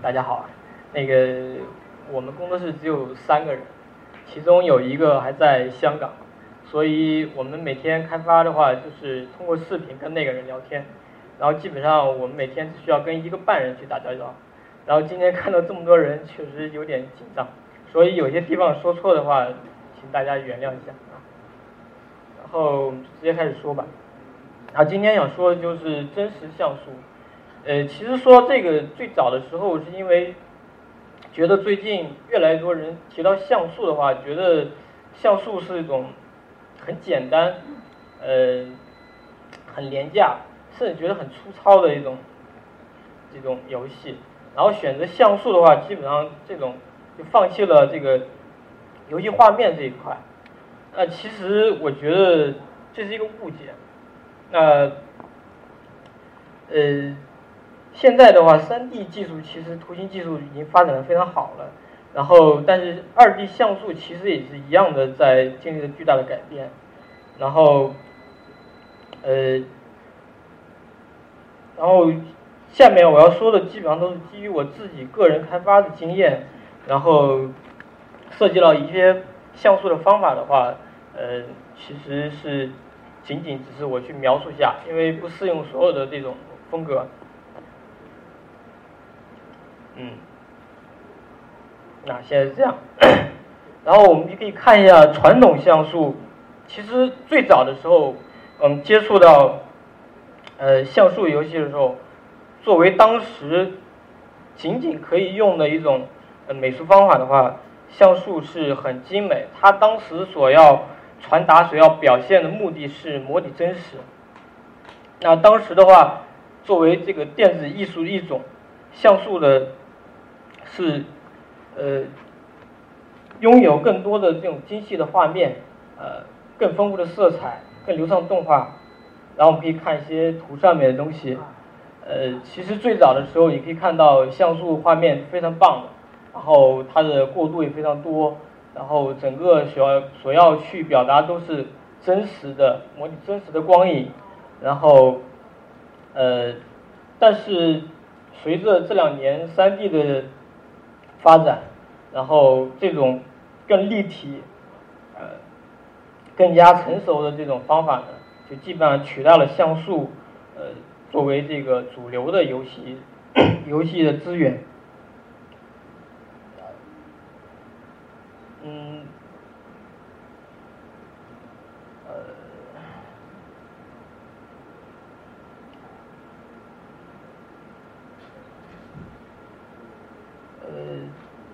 大家好，那个我们工作室只有三个人，其中有一个还在香港，所以我们每天开发的话就是通过视频跟那个人聊天，然后基本上我们每天只需要跟一个半人去打交道，然后今天看到这么多人，确实有点紧张，所以有些地方说错的话，请大家原谅一下啊。然后直接开始说吧，然后今天想说的就是真实像素。呃，其实说这个最早的时候，是因为觉得最近越来越多人提到像素的话，觉得像素是一种很简单，呃，很廉价，甚至觉得很粗糙的一种这种游戏。然后选择像素的话，基本上这种就放弃了这个游戏画面这一块。那其实我觉得这是一个误解。那呃。现在的话，三 D 技术其实图形技术已经发展的非常好了，然后但是二 D 像素其实也是一样的在经历着巨大的改变，然后，呃，然后下面我要说的基本上都是基于我自己个人开发的经验，然后涉及到一些像素的方法的话，呃，其实是仅仅只是我去描述一下，因为不适用所有的这种风格。嗯，那现在是这样，然后我们就可以看一下传统像素。其实最早的时候，嗯，接触到呃像素游戏的时候，作为当时仅仅可以用的一种美术方法的话，像素是很精美。它当时所要传达、所要表现的目的是模拟真实。那当时的话，作为这个电子艺术一种，像素的。是，呃，拥有更多的这种精细的画面，呃，更丰富的色彩，更流畅的动画。然后我们可以看一些图上面的东西，呃，其实最早的时候也可以看到像素画面非常棒的，然后它的过渡也非常多，然后整个所要所要去表达都是真实的模拟真实的光影，然后，呃，但是随着这两年三 D 的发展，然后这种更立体、呃更加成熟的这种方法呢，就基本上取代了像素，呃作为这个主流的游戏 游戏的资源。嗯，呃。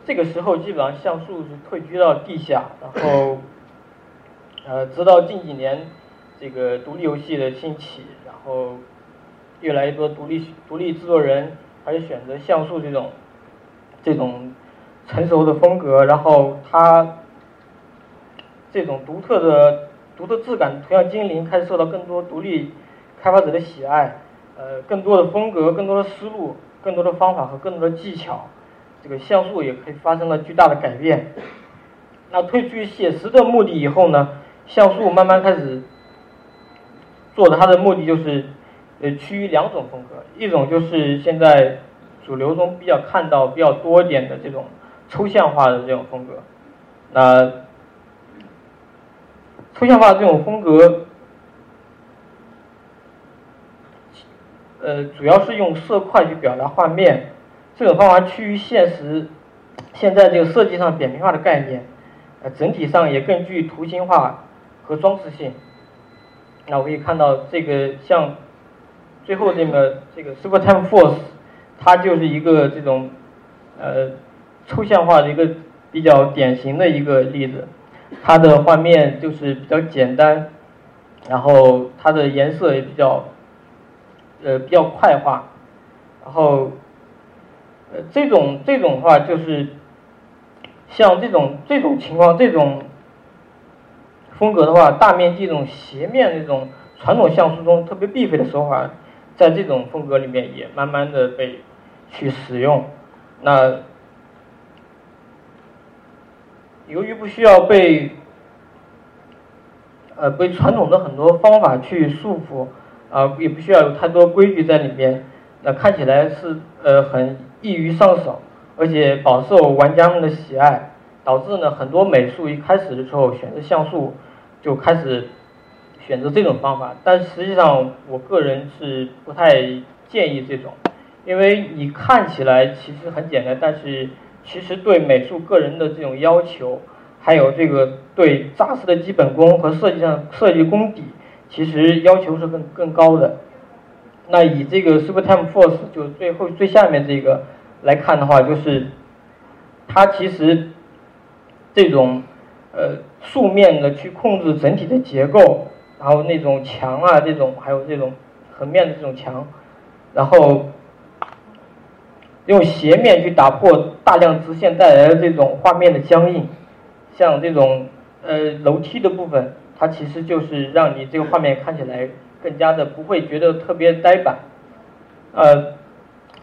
这个时候基本上像素是退居到地下，然后，呃，直到近几年这个独立游戏的兴起，然后越来越多独立独立制作人还是选择像素这种这种成熟的风格，然后它这种独特的独特质感图像精灵开始受到更多独立开发者的喜爱，呃，更多的风格、更多的思路、更多的方法和更多的技巧。这个像素也可以发生了巨大的改变。那退出写实的目的以后呢，像素慢慢开始做的，它的目的就是呃趋于两种风格，一种就是现在主流中比较看到比较多一点的这种抽象化的这种风格。那抽象化的这种风格，呃，主要是用色块去表达画面。这种方法趋于现实，现在这个设计上扁平化的概念，呃，整体上也更具图形化和装饰性。那我可以看到这个像最后这个这个 Super Time Force，它就是一个这种呃抽象化的一个比较典型的一个例子。它的画面就是比较简单，然后它的颜色也比较呃比较快化，然后。这种这种话就是，像这种这种情况这种风格的话，大面积这种斜面这种传统像素中特别必备的手法，在这种风格里面也慢慢的被去使用。那由于不需要被呃被传统的很多方法去束缚啊，也不需要有太多规矩在里面，那看起来是呃很。易于上手，而且饱受玩家们的喜爱，导致呢很多美术一开始的时候选择像素就开始选择这种方法，但实际上我个人是不太建议这种，因为你看起来其实很简单，但是其实对美术个人的这种要求，还有这个对扎实的基本功和设计上设计功底，其实要求是更更高的。那以这个 Super Time Force 就最后最下面这个来看的话，就是它其实这种呃素面的去控制整体的结构，然后那种墙啊这种，还有这种横面的这种墙，然后用斜面去打破大量直线带来的这种画面的僵硬，像这种呃楼梯的部分，它其实就是让你这个画面看起来。更加的不会觉得特别呆板，呃，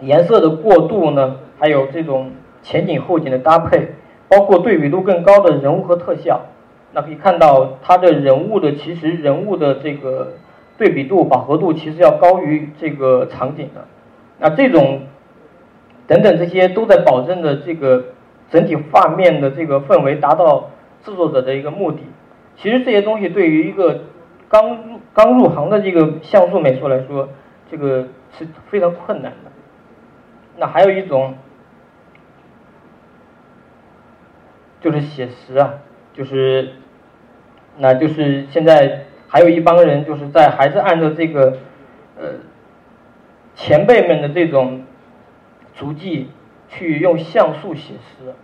颜色的过渡呢，还有这种前景后景的搭配，包括对比度更高的人物和特效，那可以看到它的人物的其实人物的这个对比度饱和度其实要高于这个场景的，那这种等等这些都在保证着这个整体画面的这个氛围达到制作者的一个目的。其实这些东西对于一个刚入刚入行的这个像素美术来说，这个是非常困难的。那还有一种，就是写实啊，就是，那就是现在还有一帮人就是在还是按照这个，呃，前辈们的这种足迹去用像素写实。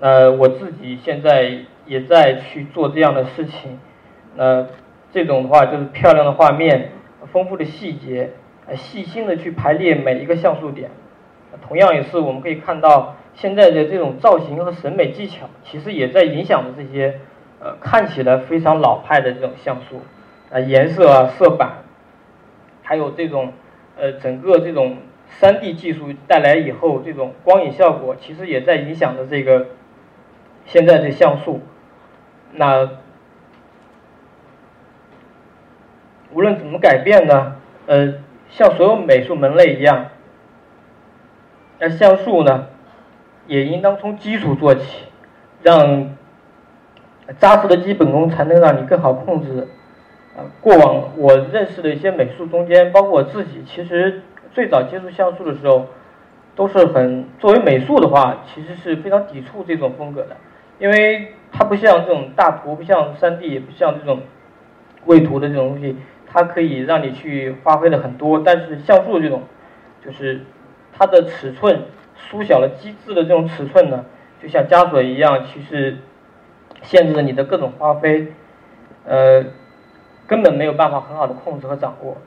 呃，我自己现在也在去做这样的事情，那。这种的话就是漂亮的画面，丰富的细节，呃，细心的去排列每一个像素点。同样也是我们可以看到，现在的这种造型和审美技巧，其实也在影响着这些，呃，看起来非常老派的这种像素，啊，颜色啊，色板，还有这种，呃，整个这种 3D 技术带来以后，这种光影效果，其实也在影响着这个现在的像素。那。无论怎么改变呢？呃，像所有美术门类一样，那像素呢，也应当从基础做起，让扎实的基本功才能让你更好控制。啊，过往我认识的一些美术中间，包括我自己，其实最早接触像素的时候，都是很作为美术的话，其实是非常抵触这种风格的，因为它不像这种大图，不像三 D，也不像这种绘图的这种东西。它可以让你去发挥的很多，但是像素这种，就是它的尺寸缩小了机制的这种尺寸呢，就像枷锁一样，其实限制了你的各种发挥，呃，根本没有办法很好的控制和掌握。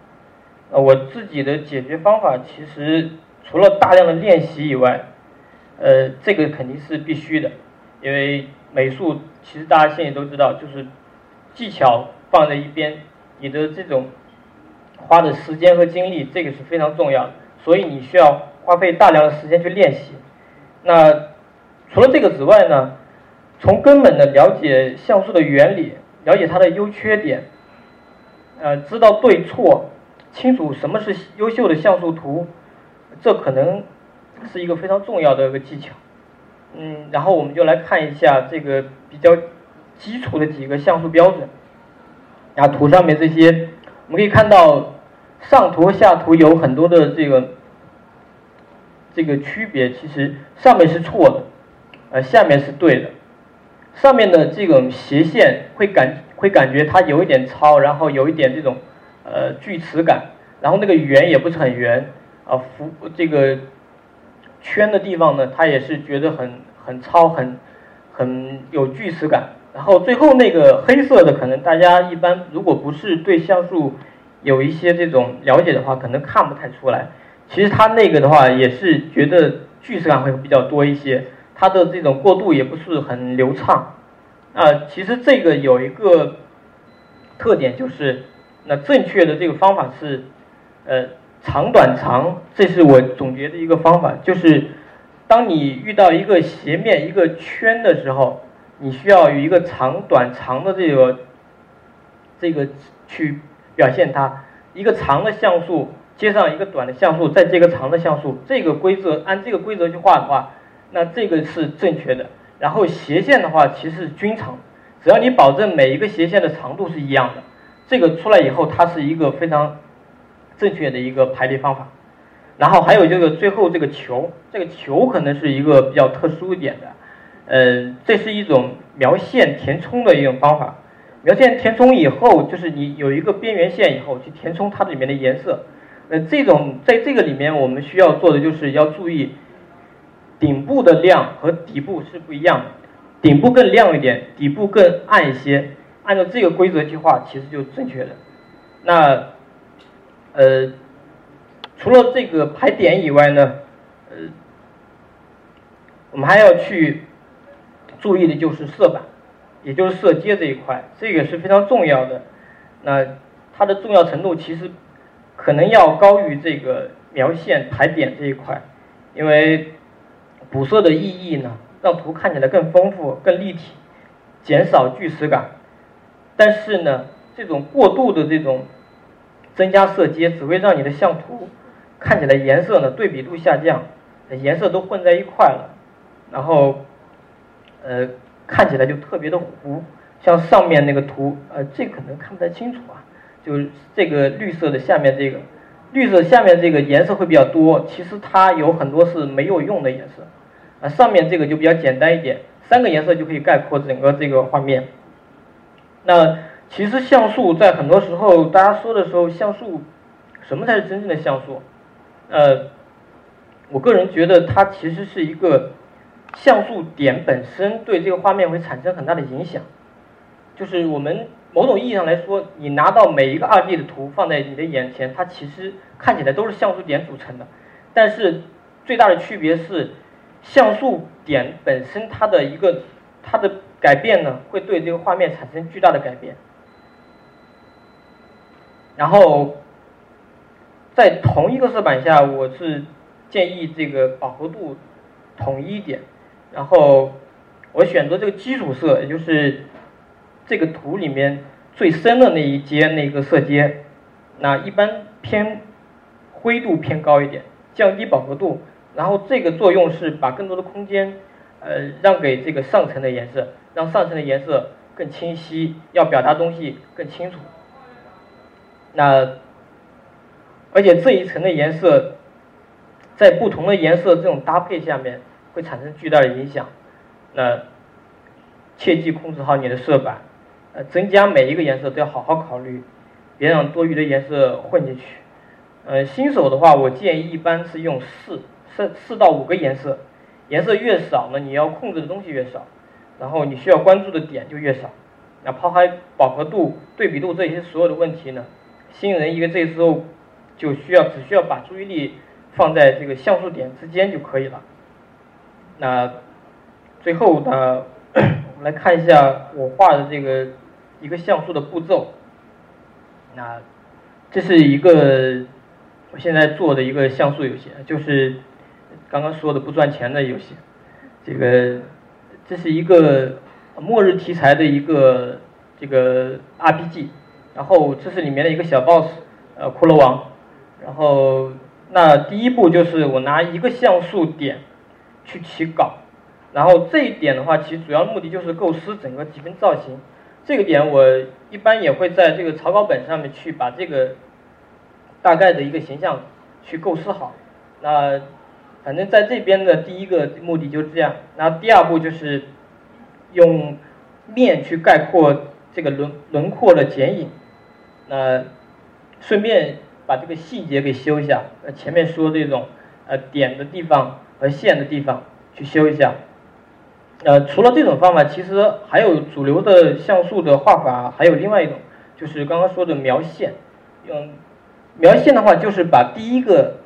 呃，我自己的解决方法其实除了大量的练习以外，呃，这个肯定是必须的，因为美术其实大家现在都知道，就是技巧放在一边。你的这种花的时间和精力，这个是非常重要的，所以你需要花费大量的时间去练习。那除了这个之外呢，从根本的了解像素的原理，了解它的优缺点，呃，知道对错，清楚什么是优秀的像素图，这可能是一个非常重要的一个技巧。嗯，然后我们就来看一下这个比较基础的几个像素标准。然后图上面这些，我们可以看到上图下图有很多的这个这个区别。其实上面是错的，呃，下面是对的。上面的这种斜线会感会感觉它有一点糙，然后有一点这种呃锯齿感。然后那个圆也不是很圆，啊，浮这个圈的地方呢，它也是觉得很很糙，很很有锯齿感。然后最后那个黑色的，可能大家一般如果不是对像素有一些这种了解的话，可能看不太出来。其实它那个的话，也是觉得锯齿感会比较多一些，它的这种过渡也不是很流畅。啊，其实这个有一个特点就是，那正确的这个方法是，呃，长短长，这是我总结的一个方法，就是当你遇到一个斜面一个圈的时候。你需要有一个长短长的这个这个去表现它，一个长的像素接上一个短的像素，再接个长的像素，这个规则按这个规则去画的话，那这个是正确的。然后斜线的话，其实是均长，只要你保证每一个斜线的长度是一样的，这个出来以后，它是一个非常正确的一个排列方法。然后还有这个最后这个球，这个球可能是一个比较特殊一点的，呃，这是一种描线填充的一种方法。描线填充以后，就是你有一个边缘线以后去填充它里面的颜色。呃，这种在这个里面我们需要做的就是要注意，顶部的亮和底部是不一样的，顶部更亮一点，底部更暗一些。按照这个规则去画，其实就正确的。那，呃。除了这个排点以外呢，呃，我们还要去注意的就是色板，也就是色阶这一块，这个是非常重要的。那它的重要程度其实可能要高于这个描线排点这一块，因为补色的意义呢，让图看起来更丰富、更立体，减少锯齿感。但是呢，这种过度的这种增加色阶，只会让你的像图。看起来颜色呢对比度下降，颜色都混在一块了，然后，呃，看起来就特别的糊。像上面那个图，呃，这可能看不太清楚啊，就是这个绿色的下面这个，绿色下面这个颜色会比较多，其实它有很多是没有用的颜色，啊，上面这个就比较简单一点，三个颜色就可以概括整个这个画面。那其实像素在很多时候大家说的时候，像素什么才是真正的像素？呃，我个人觉得它其实是一个像素点本身对这个画面会产生很大的影响。就是我们某种意义上来说，你拿到每一个二 D 的图放在你的眼前，它其实看起来都是像素点组成的。但是最大的区别是，像素点本身它的一个它的改变呢，会对这个画面产生巨大的改变。然后。在同一个色板下，我是建议这个饱和度统一一点，然后我选择这个基础色，也就是这个图里面最深的那一阶那个色阶，那一般偏灰度偏高一点，降低饱和度，然后这个作用是把更多的空间呃让给这个上层的颜色，让上层的颜色更清晰，要表达东西更清楚，那。而且这一层的颜色，在不同的颜色这种搭配下面，会产生巨大的影响。那切记控制好你的色板，呃，增加每一个颜色都要好好考虑，别让多余的颜色混进去。呃，新手的话，我建议一般是用四四四到五个颜色，颜色越少呢，你要控制的东西越少，然后你需要关注的点就越少。那抛开饱和度、对比度这些所有的问题呢，新人一个这时候。就需要只需要把注意力放在这个像素点之间就可以了。那最后呢，我们来看一下我画的这个一个像素的步骤。那这是一个我现在做的一个像素游戏，就是刚刚说的不赚钱的游戏。这个这是一个末日题材的一个这个 RPG，然后这是里面的一个小 boss，呃，骷髅王。然后，那第一步就是我拿一个像素点去起稿，然后这一点的话，其实主要目的就是构思整个几分造型。这个点我一般也会在这个草稿本上面去把这个大概的一个形象去构思好。那反正在这边的第一个目的就是这样。然后第二步就是用面去概括这个轮轮廓的剪影，那顺便。把这个细节给修一下，呃，前面说这种呃点的地方和线的地方去修一下。呃，除了这种方法，其实还有主流的像素的画法，还有另外一种，就是刚刚说的描线。用描线的话，就是把第一个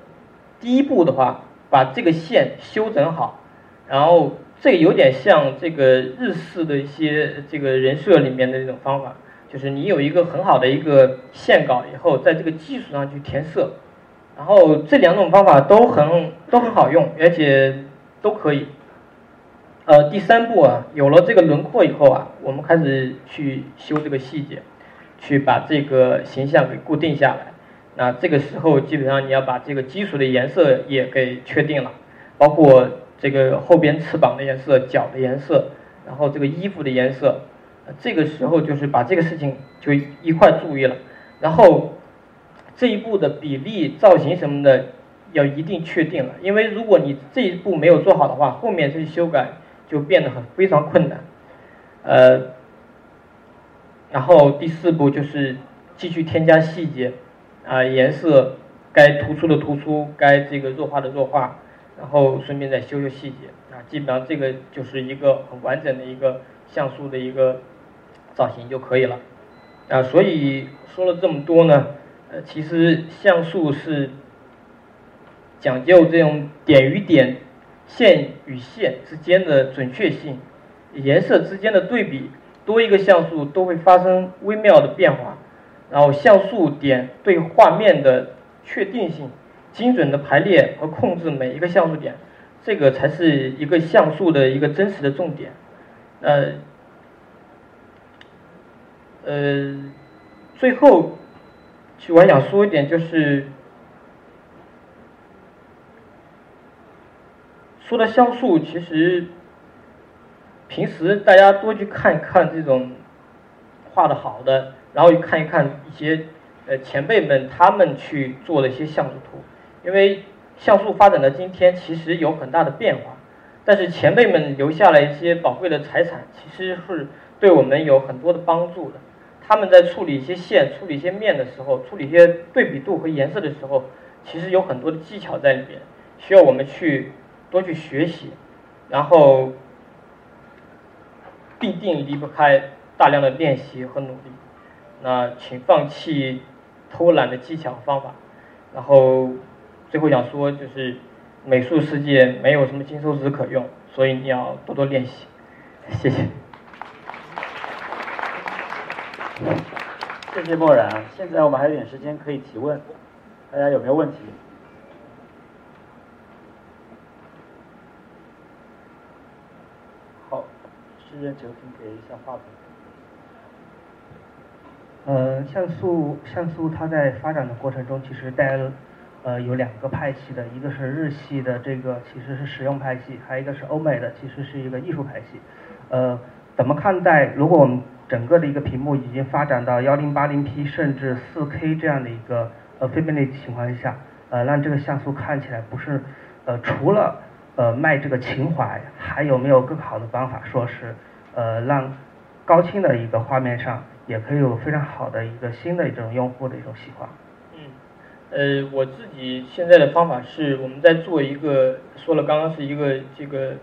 第一步的话，把这个线修整好，然后这有点像这个日式的一些这个人设里面的那种方法。就是你有一个很好的一个线稿以后，在这个基础上去填色，然后这两种方法都很都很好用，而且都可以。呃，第三步啊，有了这个轮廓以后啊，我们开始去修这个细节，去把这个形象给固定下来。那这个时候基本上你要把这个基础的颜色也给确定了，包括这个后边翅膀的颜色、脚的颜色，然后这个衣服的颜色，这个时候就是把这个事情就一块注意了，然后这一步的比例、造型什么的要一定确定了，因为如果你这一步没有做好的话，后面这些修改就变得很非常困难，呃，然后第四步就是继续添加细节。啊，颜色该突出的突出，该这个弱化的弱化，然后顺便再修修细节啊，基本上这个就是一个很完整的一个像素的一个造型就可以了啊。所以说了这么多呢，其实像素是讲究这种点与点、线与线之间的准确性，颜色之间的对比，多一个像素都会发生微妙的变化。然后像素点对画面的确定性、精准的排列和控制每一个像素点，这个才是一个像素的一个真实的重点。呃，呃，最后，其实我还想说一点，就是说到像素，其实平时大家多去看一看这种画的好的。然后看一看一些呃前辈们他们去做的一些像素图，因为像素发展到今天其实有很大的变化，但是前辈们留下了一些宝贵的财产，其实是对我们有很多的帮助的。他们在处理一些线、处理一些面的时候，处理一些对比度和颜色的时候，其实有很多的技巧在里边，需要我们去多去学习，然后必定离不开大量的练习和努力。那请放弃偷懒的技巧方法，然后最后想说就是，美术世界没有什么金手指可用，所以你要多多练习。谢谢。谢谢墨染，现在我们还有点时间可以提问，大家有没有问题？好，诗人求请给一下话筒。呃，像素像素它在发展的过程中，其实带呃有两个派系的，一个是日系的这个其实是实用派系，还有一个是欧美的，其实是一个艺术派系。呃，怎么看待？如果我们整个的一个屏幕已经发展到幺零八零 P 甚至四 K 这样的一个呃分辨率情况下，呃，让这个像素看起来不是呃除了呃卖这个情怀，还有没有更好的方法，说是呃让高清的一个画面上？也可以有非常好的一个新的一种用户的一种喜欢。嗯，呃，我自己现在的方法是，我们在做一个说了刚刚是一个这个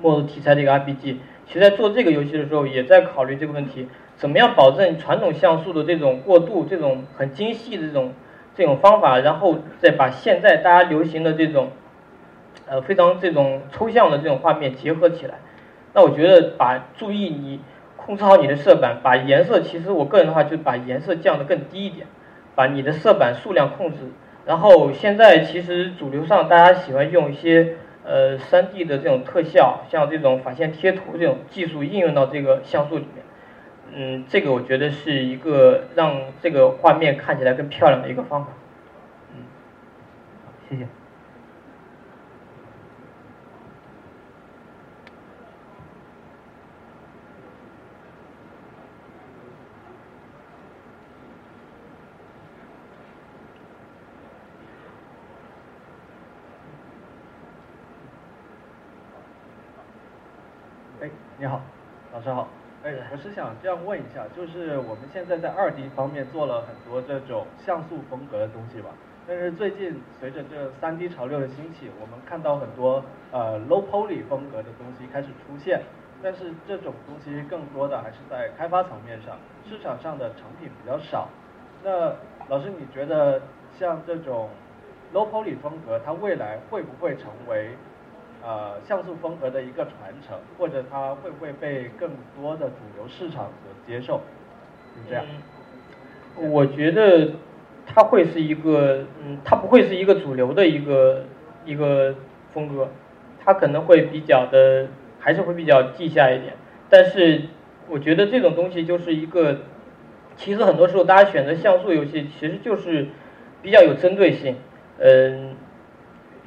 末日题材的一个 RPG，其实在做这个游戏的时候，也在考虑这个问题，怎么样保证传统像素的这种过渡，这种很精细的这种这种方法，然后再把现在大家流行的这种呃非常这种抽象的这种画面结合起来。那我觉得把注意你。控制好你的色板，把颜色，其实我个人的话就把颜色降得更低一点，把你的色板数量控制。然后现在其实主流上大家喜欢用一些呃 3D 的这种特效，像这种法线贴图这种技术应用到这个像素里面。嗯，这个我觉得是一个让这个画面看起来更漂亮的一个方法。嗯，谢谢。你好，老师好。哎，我是想这样问一下，就是我们现在在二 D 方面做了很多这种像素风格的东西吧，但是最近随着这三 D 潮流的兴起，我们看到很多呃 low poly 风格的东西开始出现，但是这种东西更多的还是在开发层面上，市场上的成品比较少。那老师，你觉得像这种 low poly 风格，它未来会不会成为？呃，像素风格的一个传承，或者它会不会被更多的主流市场所接受？是这样。我觉得它会是一个，嗯，它不会是一个主流的一个一个风格，它可能会比较的，还是会比较地下一点。但是我觉得这种东西就是一个，其实很多时候大家选择像素游戏，其实就是比较有针对性。嗯，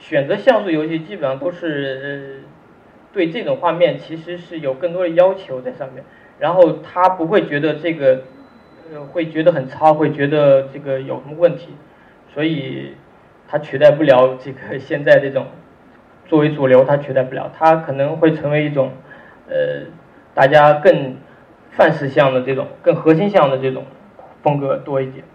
选择像素游戏基本上都是呃对这种画面其实是有更多的要求在上面，然后他不会觉得这个呃会觉得很糙，会觉得这个有什么问题，所以它取代不了这个 现在这种作为主流，它取代不了，它可能会成为一种呃大家更范式向的这种更核心向的这种风格多一点。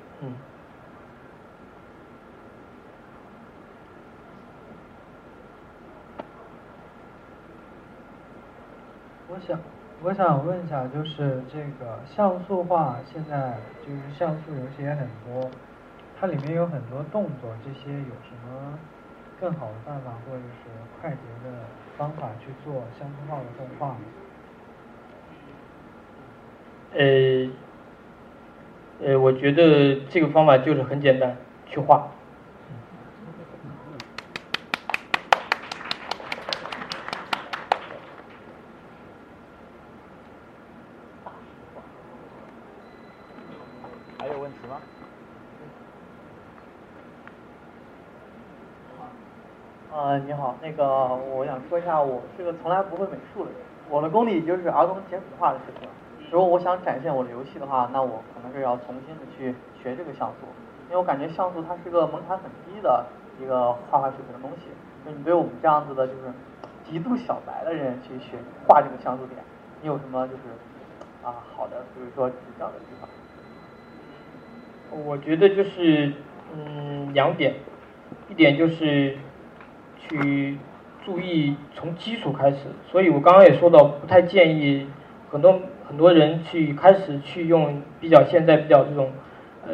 我想，我想问一下，就是这个像素化，现在就是像素游戏也很多，它里面有很多动作，这些有什么更好的办法，或者是快捷的方法去做像素化的动画？呃，呃，我觉得这个方法就是很简单，去画。呃，你好，那个我想说一下，我是个从来不会美术的人，我的功底就是儿童简笔画的水平。如果我想展现我的游戏的话，那我可能是要重新的去学这个像素，因为我感觉像素它是个门槛很低的一个画画水平的东西。就你对我们这样子的，就是极度小白的人去学画这个像素点，你有什么就是啊好的，比如说指教的地方？我觉得就是嗯两点，一点就是。去注意从基础开始，所以我刚刚也说到，不太建议很多很多人去开始去用比较现在比较这种呃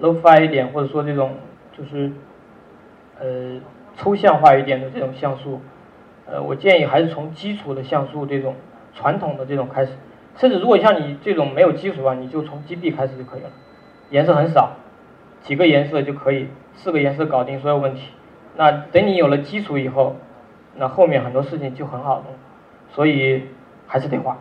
low-fi 一点，或者说这种就是呃抽象化一点的这种像素，呃，我建议还是从基础的像素这种传统的这种开始，甚至如果像你这种没有基础的话，你就从 GB 开始就可以了，颜色很少，几个颜色就可以，四个颜色搞定所有问题。那等你有了基础以后，那后面很多事情就很好弄，所以还是得画。